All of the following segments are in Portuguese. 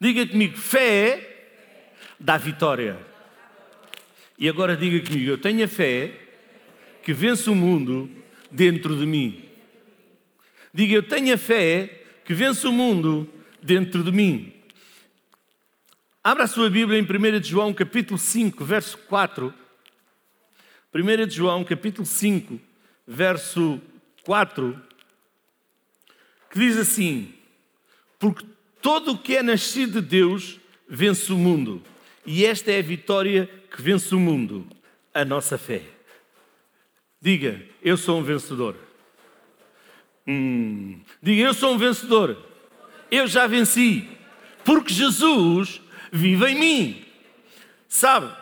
Diga comigo, fé dá vitória. E agora diga comigo, eu tenho a fé que vence o mundo dentro de mim. Diga, eu tenho a fé que vence o mundo dentro de mim. Abra a sua Bíblia em 1 de João, capítulo 5, verso 4. 1 de João, capítulo 5, verso 4, que diz assim: Porque todo o que é nascido de Deus vence o mundo, e esta é a vitória que vence o mundo, a nossa fé. Diga, eu sou um vencedor. Hum, diga, eu sou um vencedor. Eu já venci, porque Jesus vive em mim. Sabe,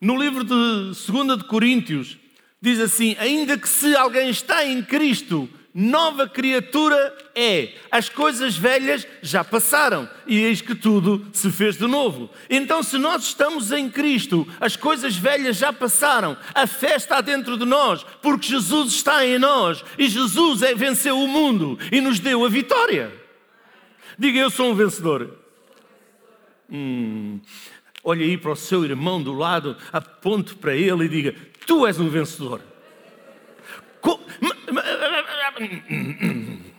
no livro de 2 de Coríntios, diz assim: ainda que se alguém está em Cristo, nova criatura é. As coisas velhas já passaram e eis que tudo se fez de novo. Então, se nós estamos em Cristo, as coisas velhas já passaram, a fé está dentro de nós, porque Jesus está em nós e Jesus é, venceu o mundo e nos deu a vitória. Diga, eu sou um vencedor. Hum, olhe aí para o seu irmão do lado, aponte para ele e diga: Tu és um vencedor.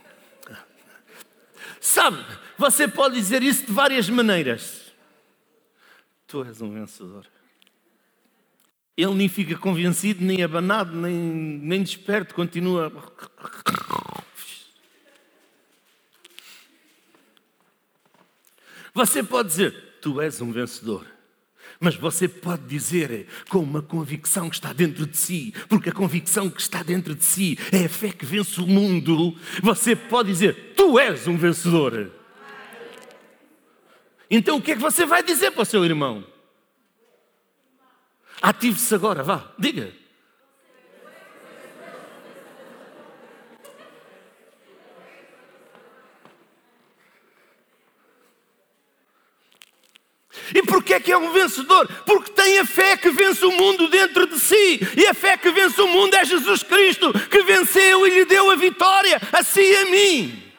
Sabe, você pode dizer isso de várias maneiras. Tu és um vencedor. Ele nem fica convencido, nem abanado, nem, nem desperto, continua. Você pode dizer, tu és um vencedor. Mas você pode dizer com uma convicção que está dentro de si, porque a convicção que está dentro de si é a fé que vence o mundo. Você pode dizer: Tu és um vencedor. Então o que é que você vai dizer para o seu irmão? Ative-se agora, vá, diga. E porquê é que é um vencedor? Porque tem a fé que vence o mundo dentro de si. E a fé que vence o mundo é Jesus Cristo, que venceu e lhe deu a vitória, a si e a mim.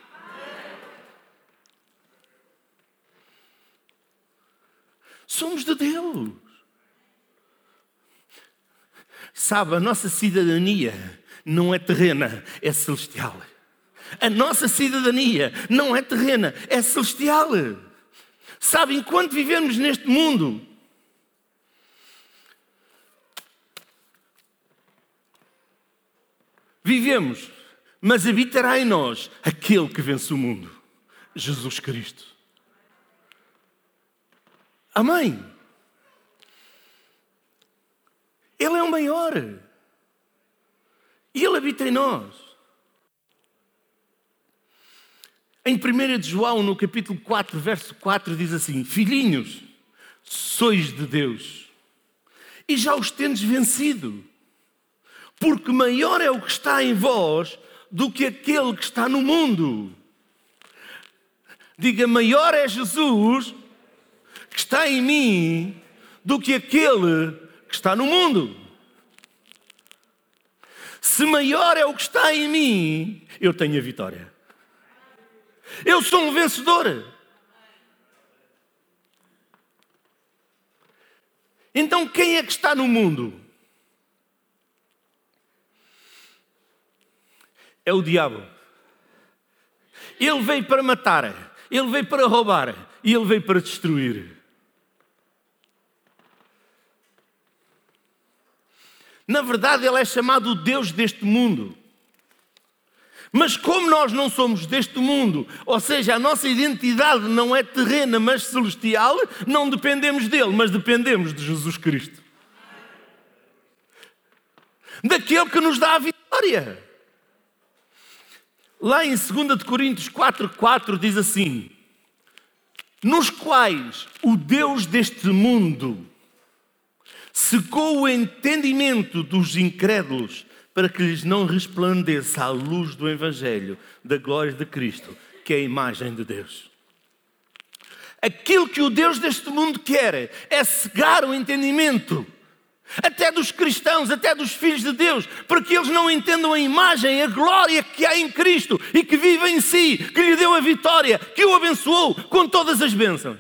Somos de Deus. Sabe, a nossa cidadania não é terrena, é celestial. A nossa cidadania não é terrena, é celestial. Sabe, enquanto vivemos neste mundo, vivemos, mas habitará em nós aquele que vence o mundo, Jesus Cristo. Amém. Ele é o maior. E Ele habita em nós. Em 1 de João, no capítulo 4, verso 4, diz assim: Filhinhos, sois de Deus, e já os tendes vencido, porque maior é o que está em vós do que aquele que está no mundo. Diga, maior é Jesus que está em mim do que aquele que está no mundo. Se maior é o que está em mim, eu tenho a vitória. Eu sou um vencedor. Então quem é que está no mundo? É o diabo. Ele veio para matar, ele veio para roubar e ele veio para destruir. Na verdade, ele é chamado o Deus deste mundo. Mas como nós não somos deste mundo, ou seja, a nossa identidade não é terrena, mas celestial, não dependemos dele, mas dependemos de Jesus Cristo. Daquele que nos dá a vitória. Lá em 2 Coríntios 4,4 diz assim: Nos quais o Deus deste mundo secou o entendimento dos incrédulos para que lhes não resplandeça a luz do Evangelho da glória de Cristo, que é a imagem de Deus. Aquilo que o Deus deste mundo quer é cegar o entendimento, até dos cristãos, até dos filhos de Deus, para que eles não entendam a imagem, a glória que há em Cristo e que vive em si, que lhe deu a vitória, que o abençoou com todas as bênçãos.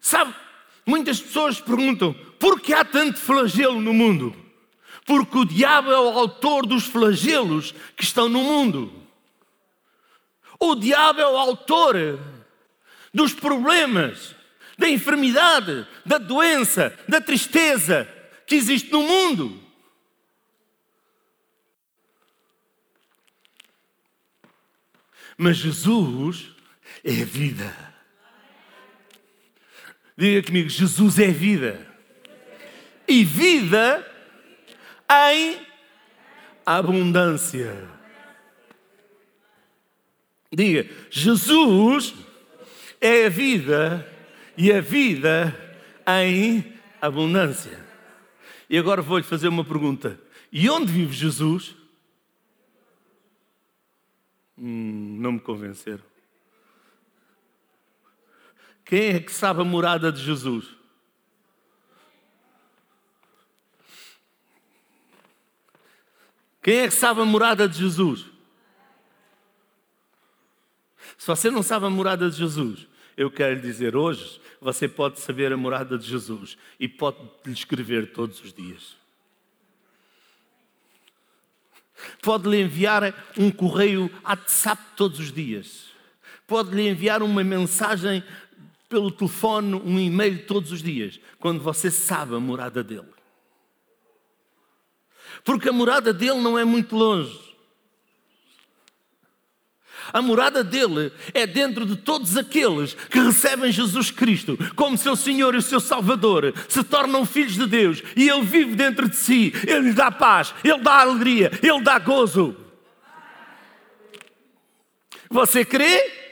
Sabe, muitas pessoas perguntam por que há tanto flagelo no mundo? Porque o diabo é o autor dos flagelos que estão no mundo. O diabo é o autor dos problemas, da enfermidade, da doença, da tristeza que existe no mundo. Mas Jesus é a vida. Diga comigo: Jesus é vida. E vida em abundância. Diga: Jesus é a vida e a vida em abundância. E agora vou-lhe fazer uma pergunta: e onde vive Jesus? Hum, não me convenceram. Quem é que sabe a morada de Jesus? Quem é que sabe a morada de Jesus? Se você não sabe a morada de Jesus, eu quero lhe dizer hoje, você pode saber a morada de Jesus e pode lhe escrever todos os dias. Pode lhe enviar um correio WhatsApp todos os dias. Pode lhe enviar uma mensagem pelo telefone, um e-mail todos os dias, quando você sabe a morada dele. Porque a morada dele não é muito longe. A morada dele é dentro de todos aqueles que recebem Jesus Cristo como seu Senhor e seu Salvador, se tornam filhos de Deus e Ele vive dentro de si, Ele lhe dá paz, Ele dá alegria, Ele dá gozo. Você crê?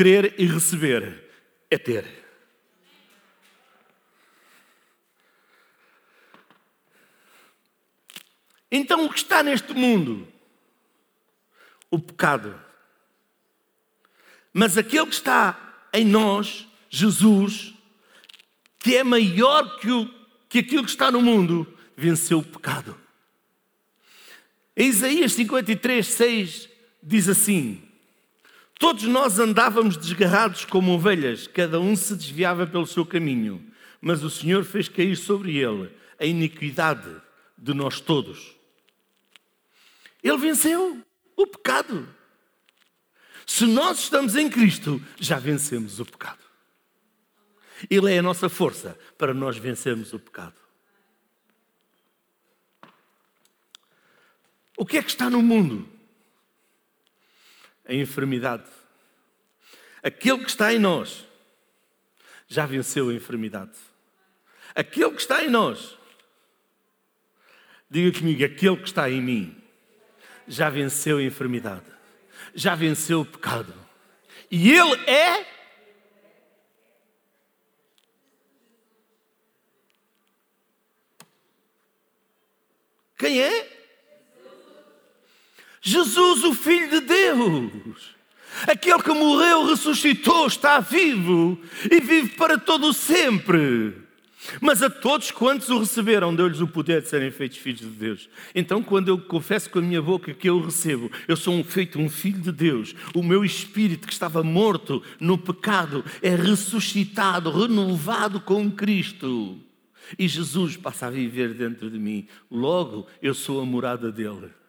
Crer e receber é ter. Então, o que está neste mundo? O pecado. Mas aquele que está em nós, Jesus, que é maior que, o, que aquilo que está no mundo, venceu o pecado. Em Isaías 53, 6 diz assim: Todos nós andávamos desgarrados como ovelhas, cada um se desviava pelo seu caminho, mas o Senhor fez cair sobre ele a iniquidade de nós todos. Ele venceu o pecado. Se nós estamos em Cristo, já vencemos o pecado. Ele é a nossa força para nós vencermos o pecado. O que é que está no mundo? A enfermidade. Aquele que está em nós já venceu a enfermidade. Aquele que está em nós, diga comigo, aquele que está em mim já venceu a enfermidade, já venceu o pecado. E ele é Quem é? Jesus, o Filho de Deus. Aquele que morreu, ressuscitou, está vivo e vive para todo o sempre. Mas a todos quantos o receberam, deu-lhes o poder de serem feitos filhos de Deus. Então, quando eu confesso com a minha boca que eu recebo, eu sou um feito um filho de Deus. O meu espírito que estava morto no pecado é ressuscitado, renovado com Cristo. E Jesus passa a viver dentro de mim. Logo, eu sou a morada dele.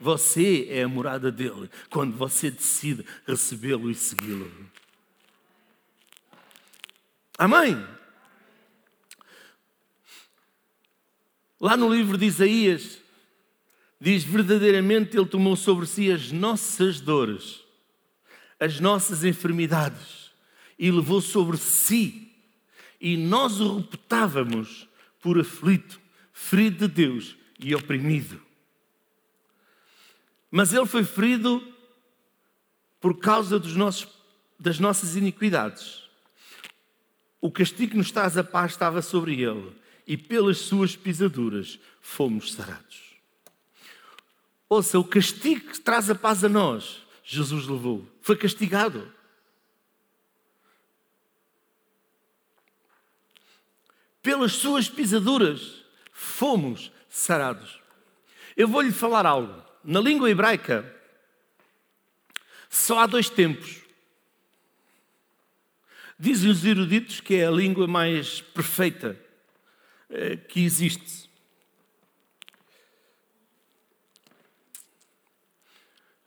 Você é a morada dele quando você decide recebê-lo e segui-lo. Amém? Lá no livro de Isaías, diz verdadeiramente Ele tomou sobre si as nossas dores, as nossas enfermidades, e levou sobre si, e nós o reputávamos por aflito, ferido de Deus e oprimido. Mas ele foi ferido por causa nossos, das nossas iniquidades. O castigo que nos traz a paz estava sobre ele, e pelas suas pisaduras fomos sarados. Ouça, o castigo que traz a paz a nós, Jesus levou. Foi castigado. Pelas suas pisaduras fomos sarados. Eu vou lhe falar algo. Na língua hebraica, só há dois tempos. Dizem os eruditos que é a língua mais perfeita eh, que existe.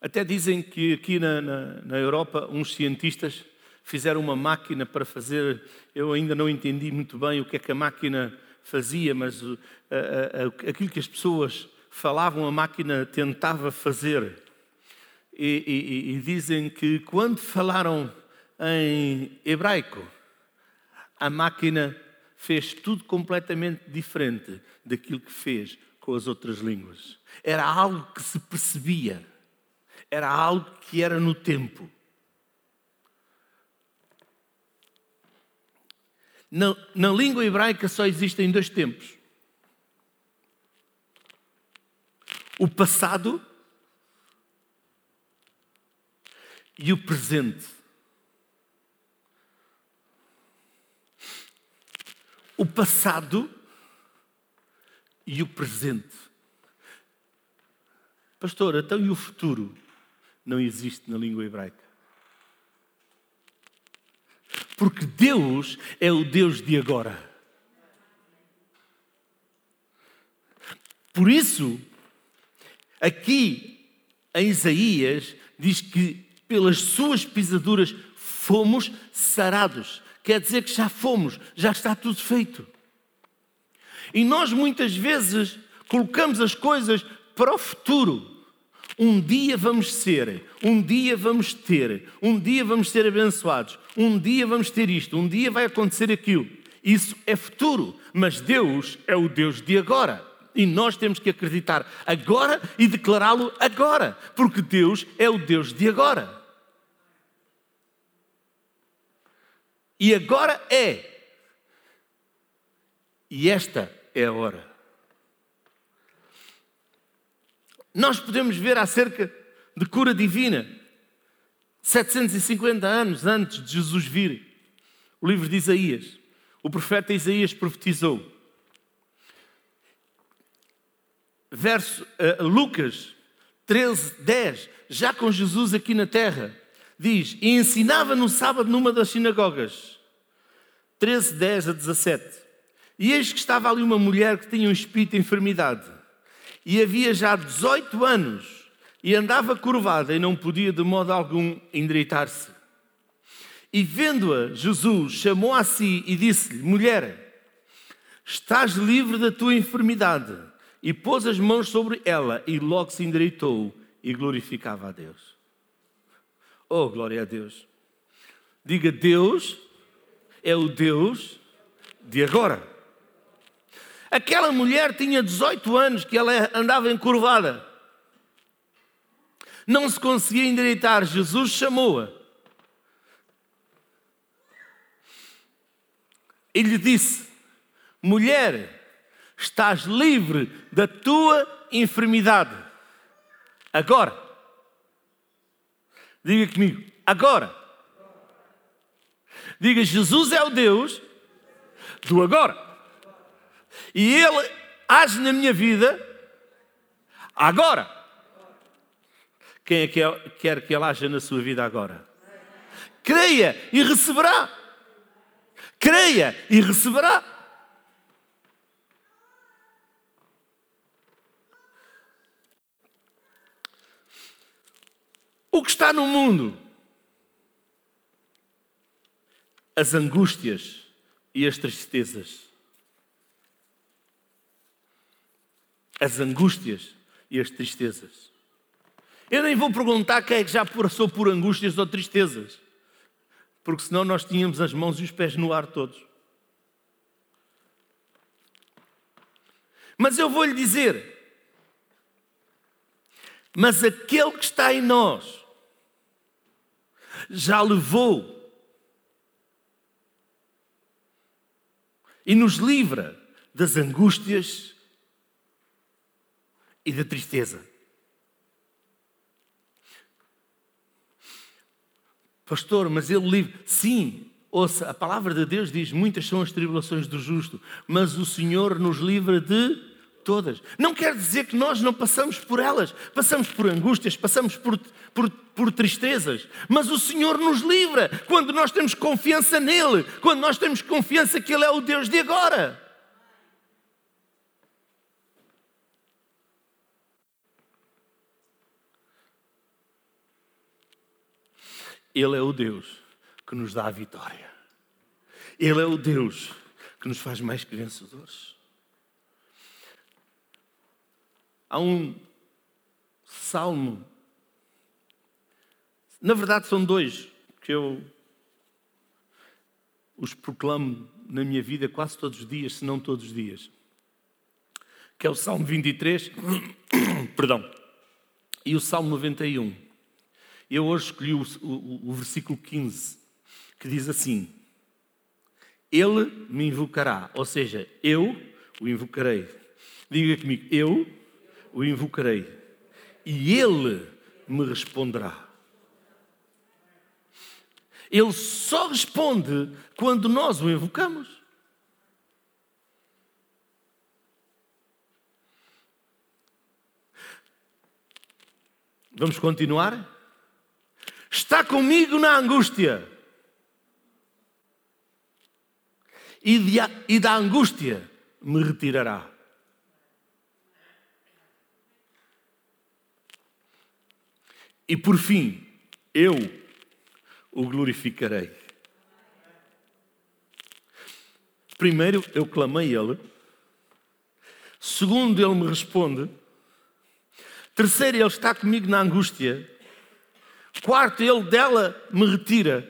Até dizem que aqui na, na, na, Europa uns cientistas fizeram uma máquina para fazer. Eu ainda não entendi muito bem o que é que a máquina fazia, mas uh, uh, aquilo que as pessoas falavam, a máquina tentava fazer. E, e, e dizem que quando falaram em hebraico, a máquina fez tudo completamente diferente daquilo que fez com as outras línguas. Era algo que se percebia era algo que era no tempo. Na, na língua hebraica só existem dois tempos: o passado e o presente. O passado e o presente. Pastor, então e o futuro? não existe na língua hebraica. Porque Deus é o Deus de agora. Por isso, aqui em Isaías diz que pelas suas pisaduras fomos sarados. Quer dizer que já fomos, já está tudo feito. E nós muitas vezes colocamos as coisas para o futuro. Um dia vamos ser, um dia vamos ter, um dia vamos ser abençoados, um dia vamos ter isto, um dia vai acontecer aquilo. Isso é futuro, mas Deus é o Deus de agora. E nós temos que acreditar agora e declará-lo agora, porque Deus é o Deus de agora. E agora é. E esta é a hora. Nós podemos ver acerca de cura divina, 750 anos antes de Jesus vir. O livro de Isaías, o profeta Isaías profetizou. Verso uh, Lucas 13, 10, já com Jesus aqui na terra, diz: E ensinava no sábado numa das sinagogas. 13, 10 a 17. E eis que estava ali uma mulher que tinha um espírito de enfermidade e havia já 18 anos e andava curvada e não podia de modo algum endireitar-se. E vendo-a, Jesus chamou a si e disse-lhe: Mulher, estás livre da tua enfermidade. E pôs as mãos sobre ela e logo se endireitou e glorificava a Deus. Oh, glória a Deus. Diga: Deus é o Deus de agora. Aquela mulher tinha 18 anos que ela andava encurvada. Não se conseguia endireitar. Jesus chamou-a. E lhe disse: Mulher, estás livre da tua enfermidade. Agora. Diga comigo, agora. Diga: Jesus é o Deus do agora e Ele age na minha vida agora. Quem é que é, quer que Ele haja na sua vida agora? Creia e receberá. Creia e receberá. O que está no mundo? As angústias e as tristezas as angústias e as tristezas. Eu nem vou perguntar quem é que já passou por angústias ou tristezas, porque senão nós tínhamos as mãos e os pés no ar todos. Mas eu vou lhe dizer: mas aquele que está em nós já levou e nos livra das angústias e da tristeza. Pastor, mas ele livre. Sim, ouça, a palavra de Deus diz: muitas são as tribulações do justo, mas o Senhor nos livra de todas. Não quer dizer que nós não passamos por elas, passamos por angústias, passamos por, por, por, tristezas, mas o Senhor nos livra quando nós temos confiança nele, quando nós temos confiança que Ele é o Deus de agora. Ele é o Deus que nos dá a vitória. Ele é o Deus que nos faz mais que vencedores. Há um salmo, na verdade são dois que eu os proclamo na minha vida quase todos os dias, se não todos os dias. Que é o Salmo 23, perdão, e o Salmo 91. Eu hoje escolhi o, o, o versículo 15, que diz assim: Ele me invocará, ou seja, eu o invocarei. Diga comigo, eu o invocarei e ele me responderá. Ele só responde quando nós o invocamos. Vamos continuar? Está comigo na angústia. E, de, e da angústia me retirará. E por fim, eu o glorificarei. Primeiro, eu clamei Ele. Segundo, Ele me responde. Terceiro, Ele está comigo na angústia. Quarto, Ele dela me retira.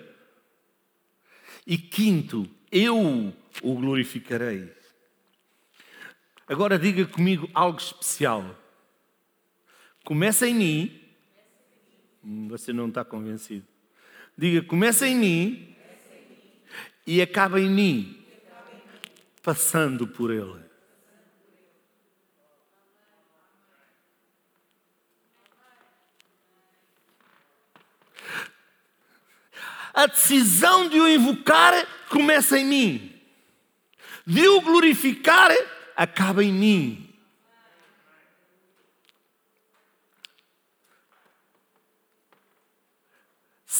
E quinto, eu o glorificarei. Agora diga comigo algo especial. Começa em mim você não está convencido. Diga, começa em mim e acaba em mim, passando por Ele. A decisão de o invocar começa em mim, de o glorificar acaba em mim.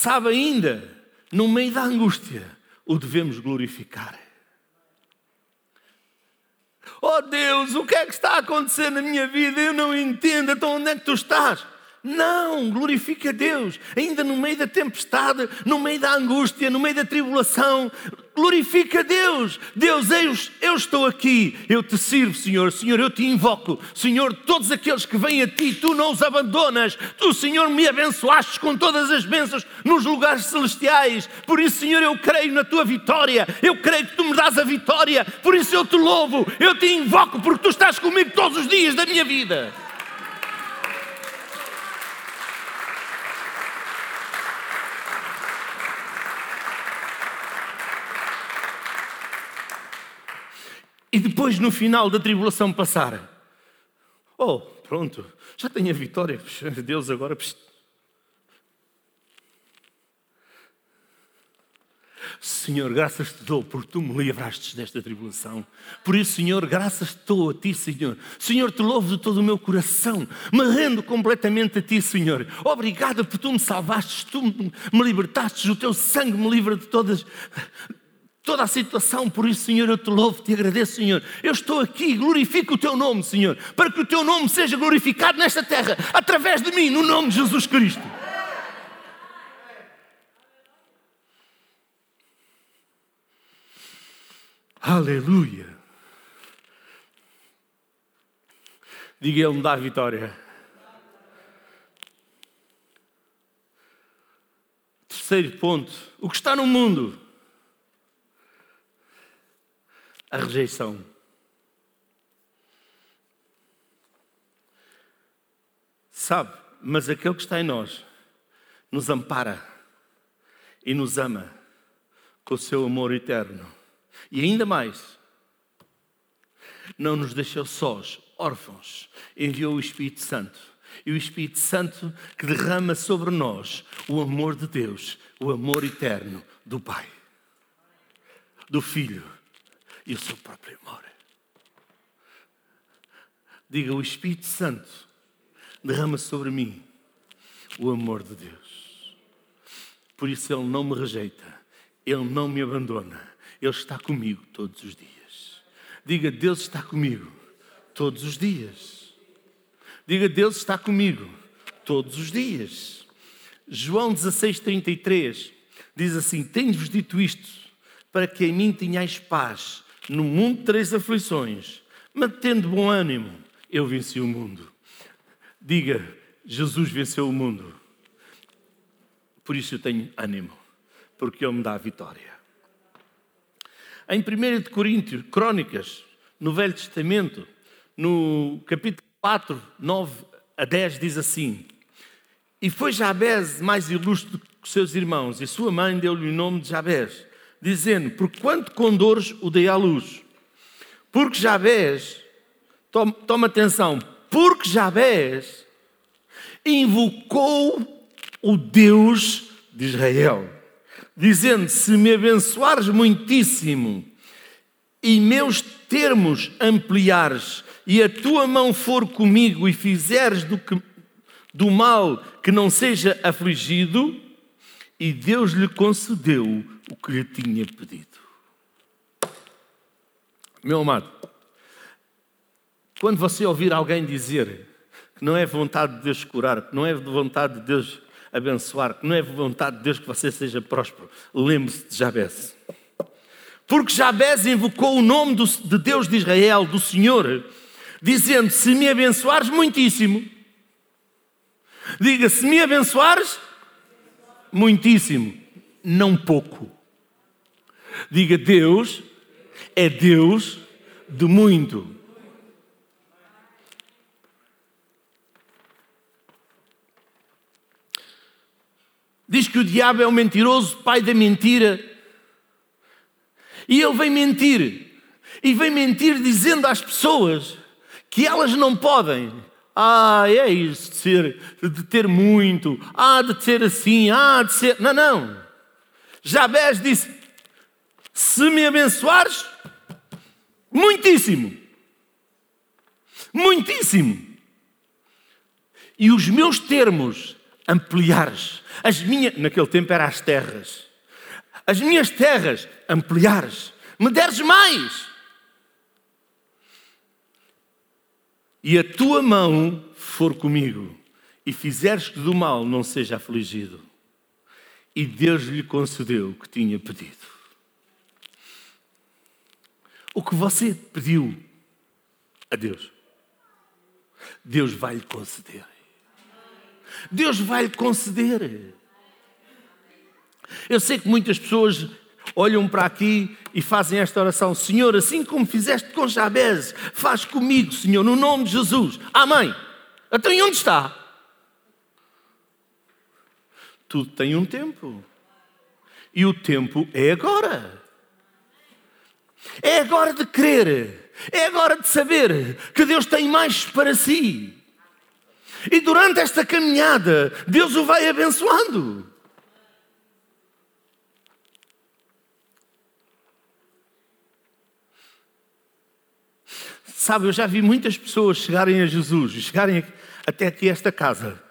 Sabe ainda, no meio da angústia, o devemos glorificar. Oh Deus, o que é que está a acontecer na minha vida? Eu não entendo. Então onde é que tu estás? Não, glorifica Deus, ainda no meio da tempestade, no meio da angústia, no meio da tribulação, glorifica Deus. Deus, eu, eu estou aqui, eu te sirvo, Senhor, Senhor, eu te invoco, Senhor, todos aqueles que vêm a ti, tu não os abandonas, tu, Senhor, me abençoaste com todas as bênçãos nos lugares celestiais, por isso, Senhor, eu creio na tua vitória, eu creio que tu me dás a vitória, por isso eu te louvo, eu te invoco, porque tu estás comigo todos os dias da minha vida. E depois no final da tribulação passar. Oh, pronto, já tenho a vitória. Deus agora. Senhor, graças te dou porque tu me livraste desta tribulação. Por isso, Senhor, graças te dou a ti, Senhor. Senhor, te louvo de todo o meu coração. Me rendo completamente a ti, Senhor. Obrigada por tu me salvaste, tu me libertaste, o teu sangue me livra de todas toda a situação. Por isso, Senhor, eu te louvo, te agradeço, Senhor. Eu estou aqui, glorifico o teu nome, Senhor, para que o teu nome seja glorificado nesta terra, através de mim, no nome de Jesus Cristo. Aleluia. Diga Ele me dá a vitória. Terceiro ponto: o que está no mundo a rejeição. Sabe, mas aquele que está em nós nos ampara e nos ama com o seu amor eterno. E ainda mais, não nos deixou sós, órfãos, enviou o Espírito Santo E o Espírito Santo que derrama sobre nós o amor de Deus, o amor eterno do Pai, do Filho e o seu próprio amor. Diga: o Espírito Santo derrama sobre mim o amor de Deus. Por isso Ele não me rejeita, Ele não me abandona, Ele está comigo todos os dias. Diga: Deus está comigo todos os dias. Diga: Deus está comigo todos os dias. João 16,33 diz assim: Tenho-vos dito isto, para que em mim tenhais paz. No mundo tereis aflições, mas tendo bom ânimo, eu venci o mundo. Diga: Jesus venceu o mundo. Por isso eu tenho ânimo, porque Ele me dá a vitória. Em 1 Coríntios, Crônicas, no Velho Testamento, no capítulo 4, 9 a 10, diz assim: E foi Jabez mais ilustre que seus irmãos, e sua mãe deu-lhe o nome de Jabez, dizendo: Por quanto condores o dei à luz? Porque Jabez, toma, toma atenção, porque Jabez invocou o Deus de Israel, dizendo: Se me abençoares muitíssimo e meus termos ampliares, e a tua mão for comigo e fizeres do, que, do mal que não seja afligido, e Deus lhe concedeu o que lhe tinha pedido. Meu amado, quando você ouvir alguém dizer que não é vontade de Deus curar, que não é vontade de Deus abençoar, que não é vontade de Deus que você seja próspero, lembre-se de Jabez. Porque Jabez invocou o nome de Deus de Israel, do Senhor, dizendo: Se me abençoares muitíssimo, diga: Se me abençoares muitíssimo, não pouco. Diga: Deus é Deus de muito. Diz que o diabo é o mentiroso, pai da mentira. E ele vem mentir. E vem mentir dizendo às pessoas que elas não podem. Ah, é isso de, ser, de ter muito. Ah, de ser assim. Ah, de ser. Não, não. Jabés disse: Se me abençoares, muitíssimo. Muitíssimo. E os meus termos ampliares. As minhas, naquele tempo eram as terras. As minhas terras ampliares. Me deres mais. e a tua mão for comigo, e fizeres que do mal não seja afligido. E Deus lhe concedeu o que tinha pedido. O que você pediu a Deus, Deus vai lhe conceder. Deus vai lhe conceder. Eu sei que muitas pessoas olham para aqui e fazem esta oração: Senhor, assim como fizeste com Jabez, faz comigo, Senhor, no nome de Jesus. Amém. Então, e onde está? Tudo tem um tempo. E o tempo é agora. É agora de crer. É agora de saber que Deus tem mais para si. E durante esta caminhada, Deus o vai abençoando. Sabe, eu já vi muitas pessoas chegarem a Jesus, chegarem até aqui a esta casa,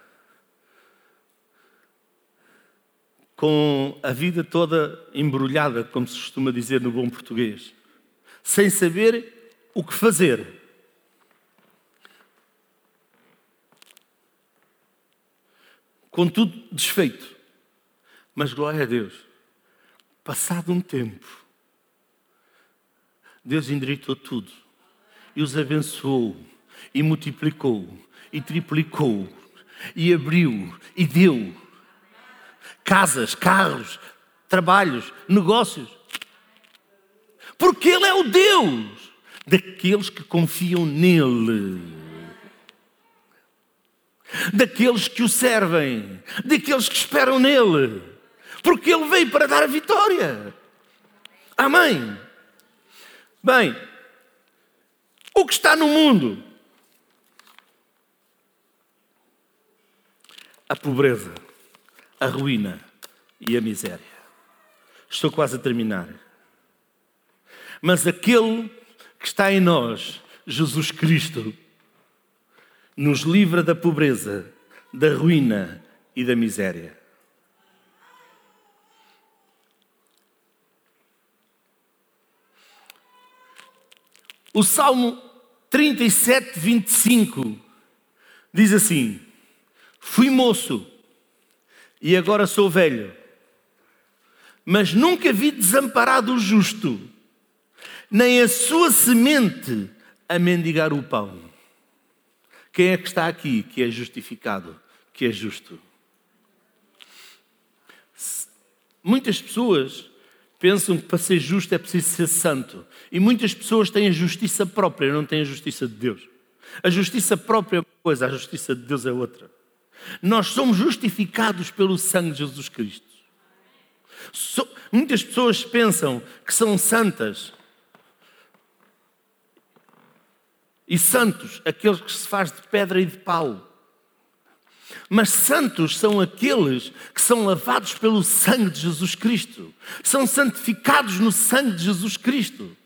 com a vida toda embrulhada, como se costuma dizer no bom português, sem saber o que fazer. Com tudo desfeito. Mas glória a Deus, passado um tempo, Deus endireitou tudo e os abençoou, e multiplicou, e triplicou, e abriu, e deu. Casas, carros, trabalhos, negócios. Porque Ele é o Deus daqueles que confiam nele. Daqueles que o servem, daqueles que esperam nele, porque Ele veio para dar a vitória. Amém. Bem, o que está no mundo. a pobreza, a ruína e a miséria. Estou quase a terminar. Mas aquele que está em nós, Jesus Cristo, nos livra da pobreza, da ruína e da miséria. O Salmo 37, 25 diz assim: Fui moço e agora sou velho, mas nunca vi desamparado o justo, nem a sua semente a mendigar o pão. Quem é que está aqui que é justificado, que é justo? Muitas pessoas pensam que para ser justo é preciso ser santo. E muitas pessoas têm a justiça própria, não têm a justiça de Deus. A justiça própria é uma coisa, a justiça de Deus é outra. Nós somos justificados pelo sangue de Jesus Cristo. So, muitas pessoas pensam que são santas. E santos, aqueles que se faz de pedra e de pau. Mas santos são aqueles que são lavados pelo sangue de Jesus Cristo, são santificados no sangue de Jesus Cristo.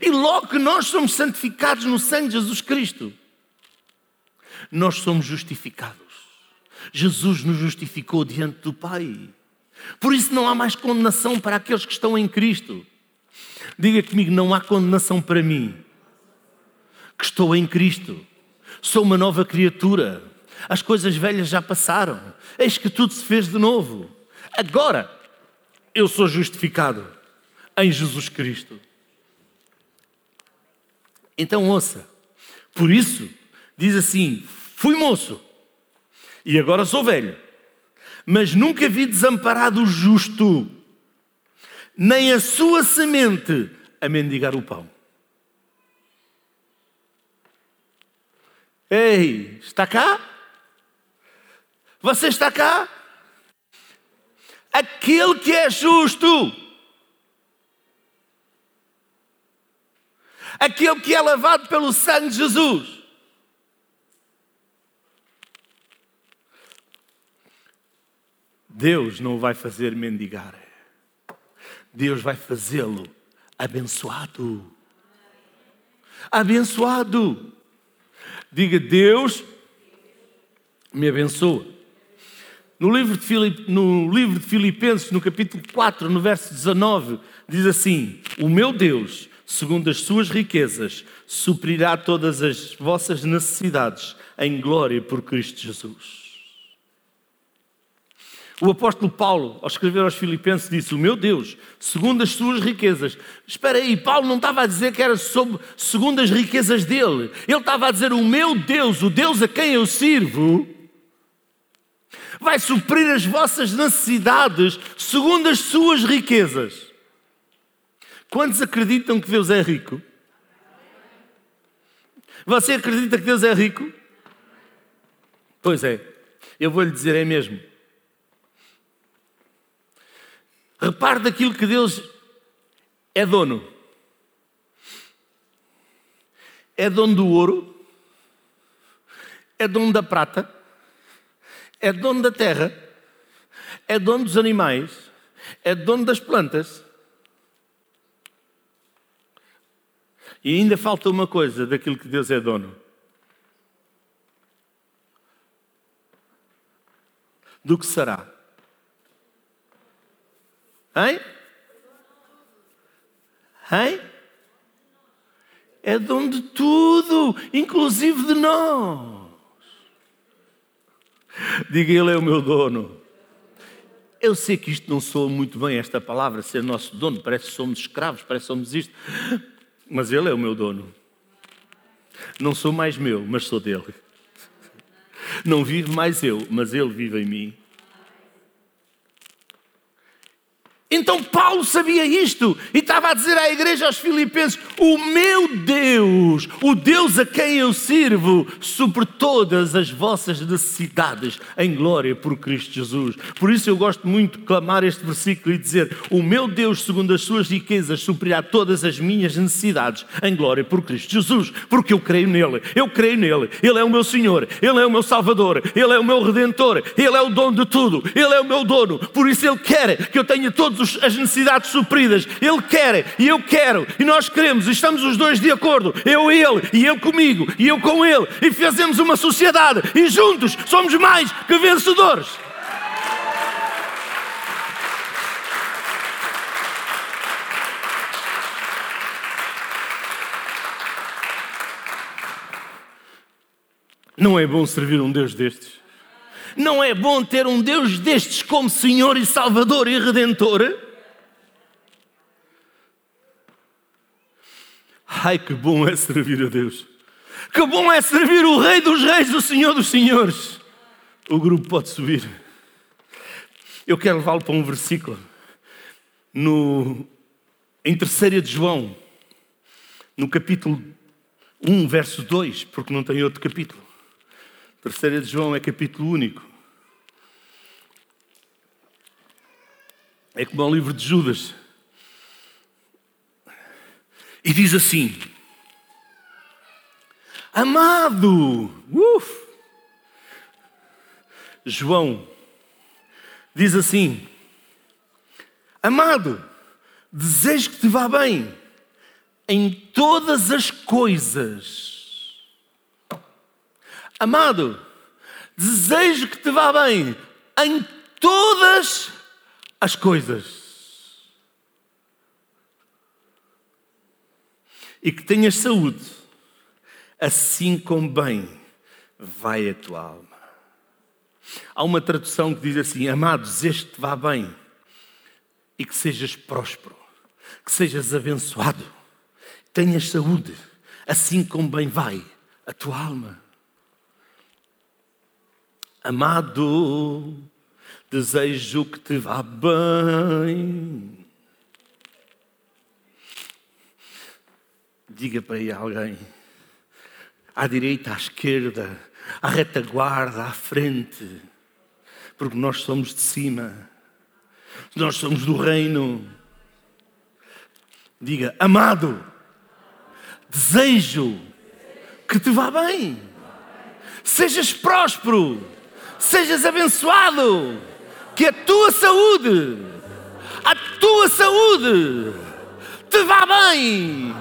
E logo que nós somos santificados no sangue de Jesus Cristo, nós somos justificados. Jesus nos justificou diante do Pai. Por isso não há mais condenação para aqueles que estão em Cristo. Diga comigo: não há condenação para mim, que estou em Cristo. Sou uma nova criatura as coisas velhas já passaram, eis que tudo se fez de novo. Agora eu sou justificado em Jesus Cristo. Então ouça, por isso diz assim: fui moço e agora sou velho, mas nunca vi desamparado o justo, nem a sua semente a mendigar o pão. Ei, está cá? Você está cá? Aquele que é justo, aquele que é lavado pelo sangue de Jesus. Deus não vai fazer mendigar, Deus vai fazê-lo abençoado. Abençoado. Diga, Deus me abençoa. No livro, de Filip, no livro de Filipenses, no capítulo 4, no verso 19, diz assim: O meu Deus, segundo as suas riquezas, suprirá todas as vossas necessidades em glória por Cristo Jesus. O apóstolo Paulo, ao escrever aos Filipenses, disse: O meu Deus, segundo as suas riquezas. Espera aí, Paulo não estava a dizer que era sobre, segundo as riquezas dele. Ele estava a dizer: O meu Deus, o Deus a quem eu sirvo, vai suprir as vossas necessidades segundo as suas riquezas. Quantos acreditam que Deus é rico? Você acredita que Deus é rico? Pois é, eu vou lhe dizer, é mesmo. Repare daquilo que Deus é dono. É dono do ouro, é dono da prata, é dono da terra, é dono dos animais, é dono das plantas. E ainda falta uma coisa daquilo que Deus é dono. Do que será? Hein? Hein? É dono de tudo, inclusive de nós. Diga, Ele é o meu dono. Eu sei que isto não soa muito bem, esta palavra, ser nosso dono, parece que somos escravos, parece que somos isto, mas Ele é o meu dono. Não sou mais meu, mas sou dele. Não vivo mais eu, mas Ele vive em mim. Então Paulo sabia isto e estava a dizer à igreja aos Filipenses: O meu Deus, o Deus a quem eu sirvo, supre todas as vossas necessidades em glória por Cristo Jesus. Por isso eu gosto muito de clamar este versículo e dizer: O meu Deus, segundo as suas riquezas, suprirá todas as minhas necessidades em glória por Cristo Jesus, porque eu creio nele, eu creio nele, Ele é o meu Senhor, Ele é o meu Salvador, Ele é o meu Redentor, Ele é o dono de tudo, Ele é o meu dono. Por isso Ele quer que eu tenha todos as necessidades supridas. Ele quer e eu quero. E nós queremos. E estamos os dois de acordo. Eu e ele. E eu comigo. E eu com ele. E fazemos uma sociedade. E juntos somos mais que vencedores. Não é bom servir um Deus destes? Não é bom ter um Deus destes como Senhor e Salvador e Redentor? Ai, que bom é servir a Deus! Que bom é servir o Rei dos Reis, o Senhor dos Senhores! O grupo pode subir. Eu quero levá-lo para um versículo no, em 3 de João, no capítulo 1, verso 2, porque não tem outro capítulo. Terceira de João é capítulo único. É como o livro de Judas. E diz assim: Amado, uf, João diz assim: Amado, desejo que te vá bem em todas as coisas Amado, desejo que te vá bem em todas as coisas. E que tenhas saúde, assim como bem vai a tua alma. Há uma tradução que diz assim: Amado, desejo que te vá bem e que sejas próspero, que sejas abençoado, tenhas saúde, assim como bem vai a tua alma. Amado, desejo que te vá bem. Diga para aí alguém, à direita, à esquerda, à retaguarda, à frente, porque nós somos de cima, nós somos do reino. Diga, amado, desejo que te vá bem, sejas próspero sejas abençoado, que a tua saúde, a tua saúde te vá bem.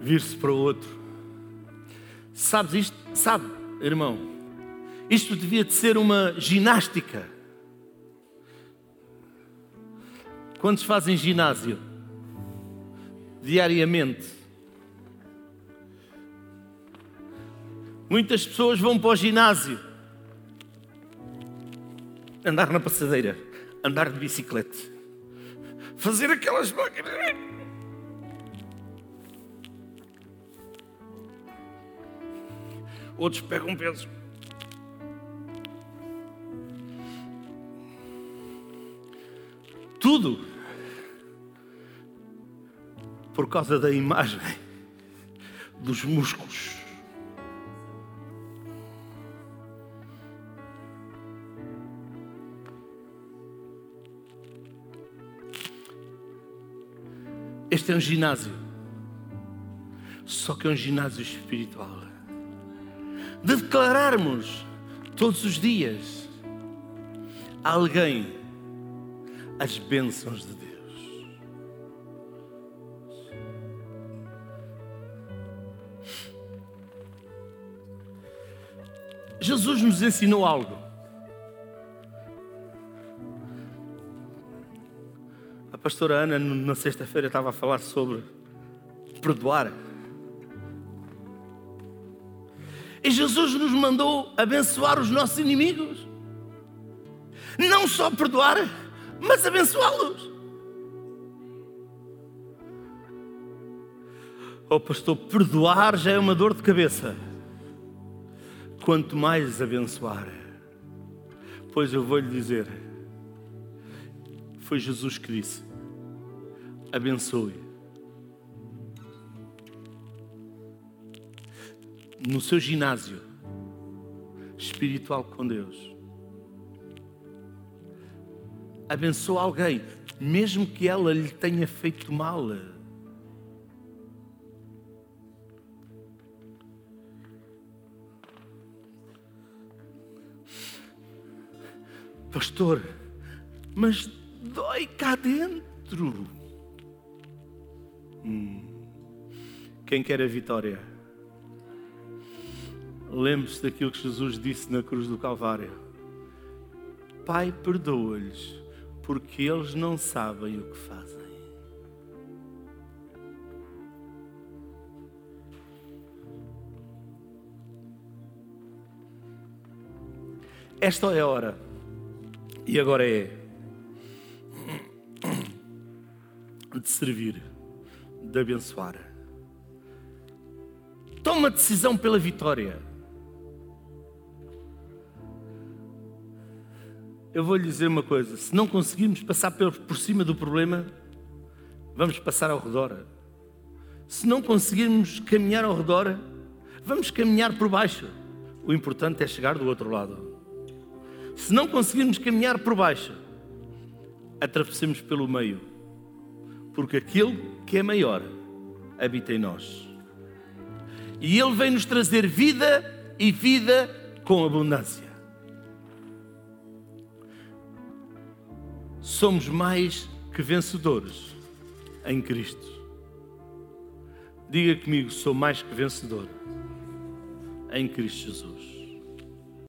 Vir-se para o outro. Sabes isto? Sabe, irmão? Isto devia de ser uma ginástica. Quantos fazem ginásio? Diariamente. Muitas pessoas vão para o ginásio. Andar na passadeira, andar de bicicleta, fazer aquelas máquinas. Outros pegam peso. Tudo por causa da imagem dos músculos. Este é um ginásio, só que é um ginásio espiritual. De declararmos todos os dias a alguém as bênçãos de Deus. Jesus nos ensinou algo. A pastora Ana, na sexta-feira, estava a falar sobre perdoar. E Jesus nos mandou abençoar os nossos inimigos. Não só perdoar, mas abençoá-los. Oh, pastor, perdoar já é uma dor de cabeça. Quanto mais abençoar. Pois eu vou lhe dizer, foi Jesus que disse: abençoe. No seu ginásio espiritual com Deus, abençoe alguém, mesmo que ela lhe tenha feito mal. Pastor, mas dói cá dentro. Hum. Quem quer a vitória? Lembre-se daquilo que Jesus disse na cruz do Calvário. Pai, perdoa-lhes, porque eles não sabem o que fazem. Esta é a hora. E agora é de servir, de abençoar. Toma decisão pela vitória. Eu vou lhe dizer uma coisa: se não conseguirmos passar por cima do problema, vamos passar ao redor. Se não conseguirmos caminhar ao redor, vamos caminhar por baixo. O importante é chegar do outro lado. Se não conseguirmos caminhar por baixo, atravessemos pelo meio, porque aquele que é maior habita em nós. E Ele vem nos trazer vida e vida com abundância. Somos mais que vencedores em Cristo. Diga comigo, sou mais que vencedor em Cristo Jesus.